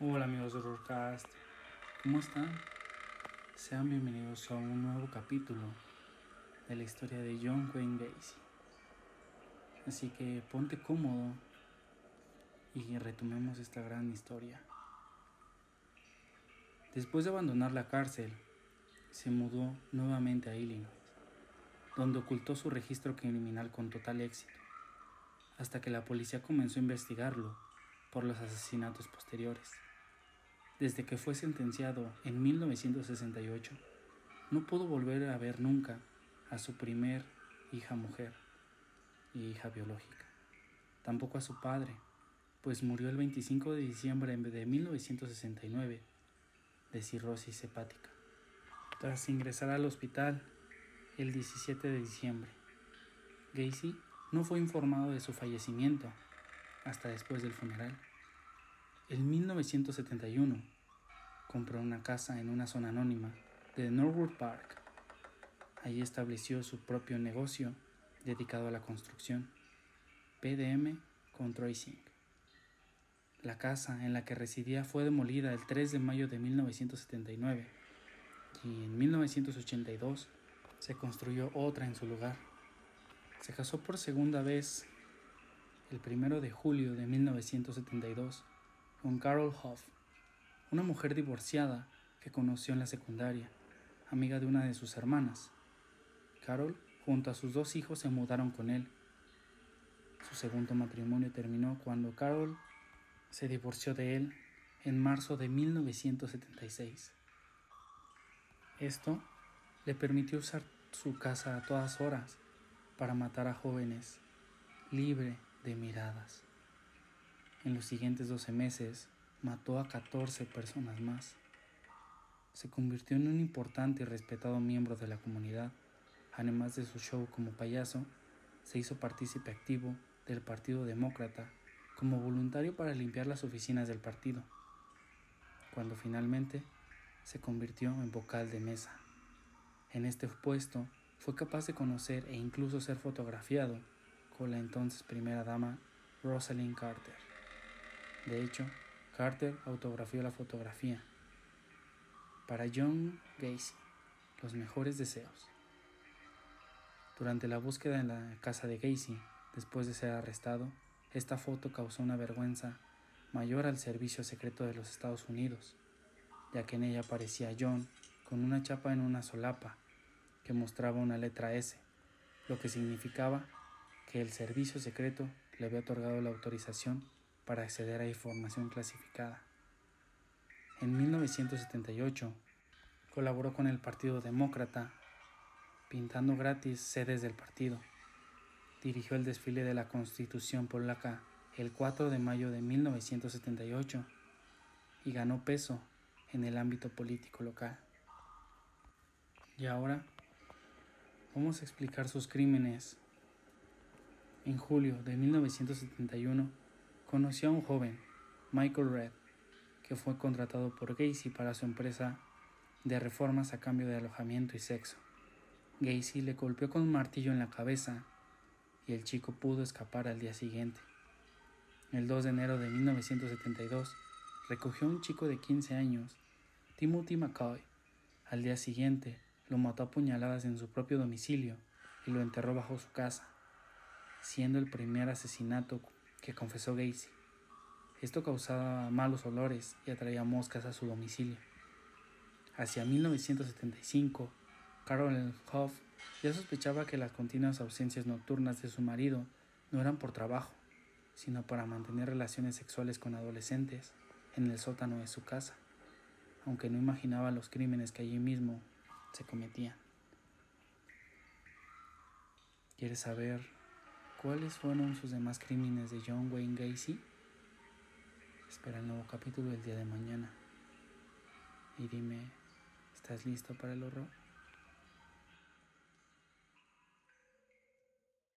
Hola amigos de Horrorcast, ¿cómo están? Sean bienvenidos a un nuevo capítulo de la historia de John Wayne Gacy. Así que ponte cómodo y retomemos esta gran historia. Después de abandonar la cárcel, se mudó nuevamente a Illinois, donde ocultó su registro criminal con total éxito, hasta que la policía comenzó a investigarlo por los asesinatos posteriores. Desde que fue sentenciado en 1968, no pudo volver a ver nunca a su primer hija mujer y hija biológica, tampoco a su padre, pues murió el 25 de diciembre de 1969 de cirrosis hepática, tras ingresar al hospital el 17 de diciembre. Gacy no fue informado de su fallecimiento hasta después del funeral. En 1971 compró una casa en una zona anónima de Norwood Park. Allí estableció su propio negocio dedicado a la construcción, PDM Contracing. La casa en la que residía fue demolida el 3 de mayo de 1979 y en 1982 se construyó otra en su lugar. Se casó por segunda vez el 1 de julio de 1972 con Carol Hoff, una mujer divorciada que conoció en la secundaria, amiga de una de sus hermanas. Carol, junto a sus dos hijos, se mudaron con él. Su segundo matrimonio terminó cuando Carol se divorció de él en marzo de 1976. Esto le permitió usar su casa a todas horas para matar a jóvenes, libre de miradas. En los siguientes 12 meses mató a 14 personas más. Se convirtió en un importante y respetado miembro de la comunidad. Además de su show como payaso, se hizo partícipe activo del Partido Demócrata como voluntario para limpiar las oficinas del partido, cuando finalmente se convirtió en vocal de mesa. En este puesto fue capaz de conocer e incluso ser fotografiado con la entonces primera dama Rosalind Carter. De hecho, Carter autografió la fotografía. Para John Gacy, los mejores deseos. Durante la búsqueda en la casa de Gacy, después de ser arrestado, esta foto causó una vergüenza mayor al servicio secreto de los Estados Unidos, ya que en ella aparecía John con una chapa en una solapa que mostraba una letra S, lo que significaba que el servicio secreto le había otorgado la autorización para acceder a información clasificada. En 1978 colaboró con el Partido Demócrata, pintando gratis sedes del partido. Dirigió el desfile de la Constitución polaca el 4 de mayo de 1978 y ganó peso en el ámbito político local. Y ahora vamos a explicar sus crímenes. En julio de 1971 conoció a un joven, Michael Red, que fue contratado por Gacy para su empresa de reformas a cambio de alojamiento y sexo. Gacy le golpeó con un martillo en la cabeza y el chico pudo escapar al día siguiente. El 2 de enero de 1972 recogió a un chico de 15 años, Timothy McCoy. Al día siguiente lo mató a puñaladas en su propio domicilio y lo enterró bajo su casa, siendo el primer asesinato que confesó Gacy. Esto causaba malos olores y atraía moscas a su domicilio. Hacia 1975, Carol Hoff ya sospechaba que las continuas ausencias nocturnas de su marido no eran por trabajo, sino para mantener relaciones sexuales con adolescentes en el sótano de su casa, aunque no imaginaba los crímenes que allí mismo se cometían. ¿Quieres saber ¿Cuáles fueron sus demás crímenes de John Wayne Gacy? Espera el nuevo capítulo el día de mañana. Y dime, ¿estás listo para el horror?